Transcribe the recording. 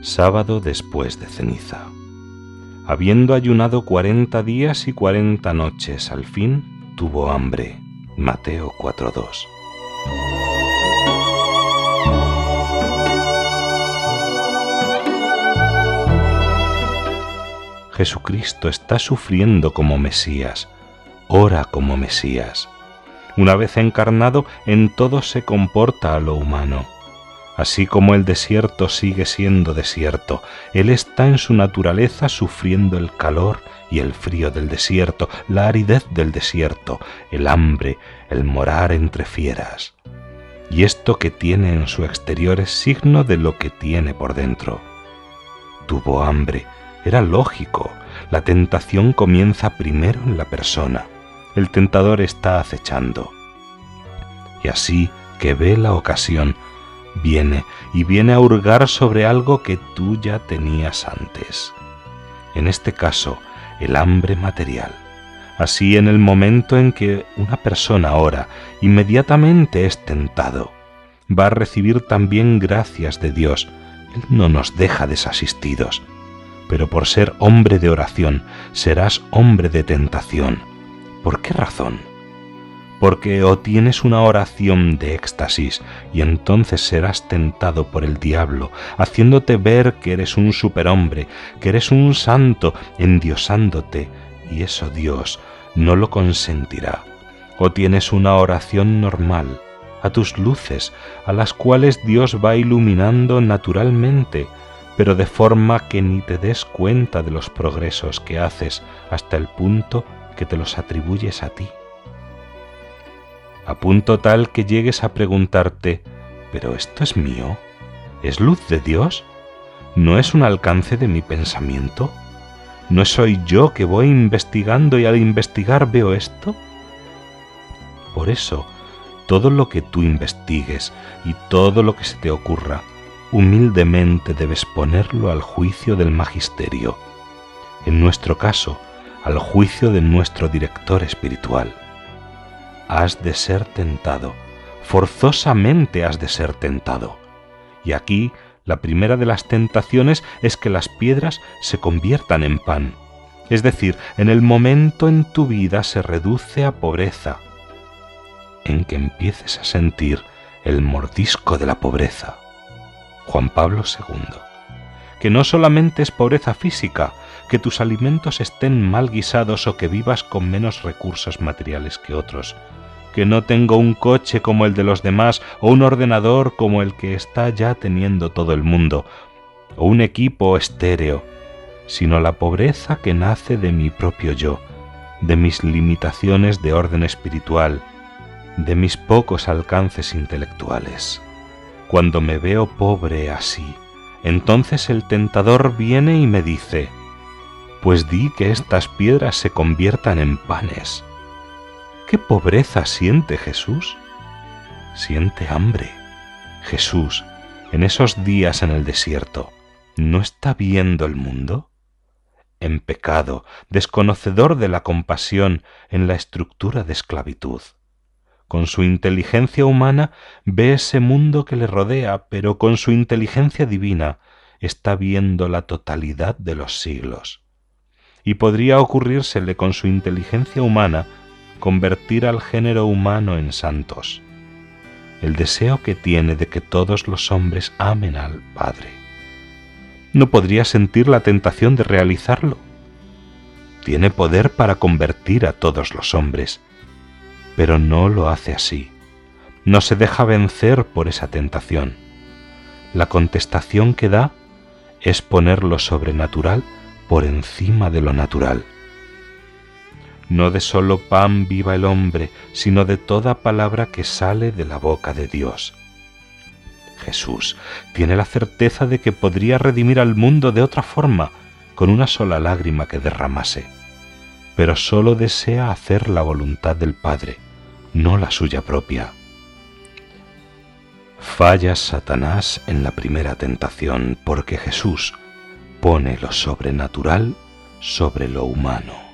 Sábado después de ceniza. Habiendo ayunado cuarenta días y cuarenta noches, al fin tuvo hambre. Mateo 4.2. Jesucristo está sufriendo como Mesías, ora como Mesías. Una vez encarnado, en todo se comporta a lo humano Así como el desierto sigue siendo desierto, Él está en su naturaleza sufriendo el calor y el frío del desierto, la aridez del desierto, el hambre, el morar entre fieras. Y esto que tiene en su exterior es signo de lo que tiene por dentro. Tuvo hambre, era lógico, la tentación comienza primero en la persona, el tentador está acechando. Y así que ve la ocasión, viene y viene a hurgar sobre algo que tú ya tenías antes. En este caso, el hambre material. Así en el momento en que una persona ora, inmediatamente es tentado. Va a recibir también gracias de Dios. Él no nos deja desasistidos. Pero por ser hombre de oración, serás hombre de tentación. ¿Por qué razón? Porque o tienes una oración de éxtasis y entonces serás tentado por el diablo, haciéndote ver que eres un superhombre, que eres un santo, endiosándote, y eso Dios no lo consentirá. O tienes una oración normal, a tus luces, a las cuales Dios va iluminando naturalmente, pero de forma que ni te des cuenta de los progresos que haces hasta el punto que te los atribuyes a ti a punto tal que llegues a preguntarte, ¿pero esto es mío? ¿Es luz de Dios? ¿No es un alcance de mi pensamiento? ¿No soy yo que voy investigando y al investigar veo esto? Por eso, todo lo que tú investigues y todo lo que se te ocurra, humildemente debes ponerlo al juicio del magisterio, en nuestro caso, al juicio de nuestro director espiritual has de ser tentado, forzosamente has de ser tentado. Y aquí la primera de las tentaciones es que las piedras se conviertan en pan, es decir, en el momento en tu vida se reduce a pobreza, en que empieces a sentir el mordisco de la pobreza. Juan Pablo II. Que no solamente es pobreza física, que tus alimentos estén mal guisados o que vivas con menos recursos materiales que otros, que no tengo un coche como el de los demás o un ordenador como el que está ya teniendo todo el mundo, o un equipo estéreo, sino la pobreza que nace de mi propio yo, de mis limitaciones de orden espiritual, de mis pocos alcances intelectuales. Cuando me veo pobre así, entonces el tentador viene y me dice, pues di que estas piedras se conviertan en panes. ¿Qué pobreza siente Jesús? Siente hambre. Jesús, en esos días en el desierto, ¿no está viendo el mundo? En pecado, desconocedor de la compasión en la estructura de esclavitud. Con su inteligencia humana ve ese mundo que le rodea, pero con su inteligencia divina está viendo la totalidad de los siglos. Y podría ocurrírsele con su inteligencia humana convertir al género humano en santos, el deseo que tiene de que todos los hombres amen al Padre. ¿No podría sentir la tentación de realizarlo? Tiene poder para convertir a todos los hombres, pero no lo hace así. No se deja vencer por esa tentación. La contestación que da es poner lo sobrenatural por encima de lo natural no de solo pan viva el hombre, sino de toda palabra que sale de la boca de Dios. Jesús tiene la certeza de que podría redimir al mundo de otra forma, con una sola lágrima que derramase, pero sólo desea hacer la voluntad del Padre, no la suya propia. Falla Satanás en la primera tentación porque Jesús pone lo sobrenatural sobre lo humano.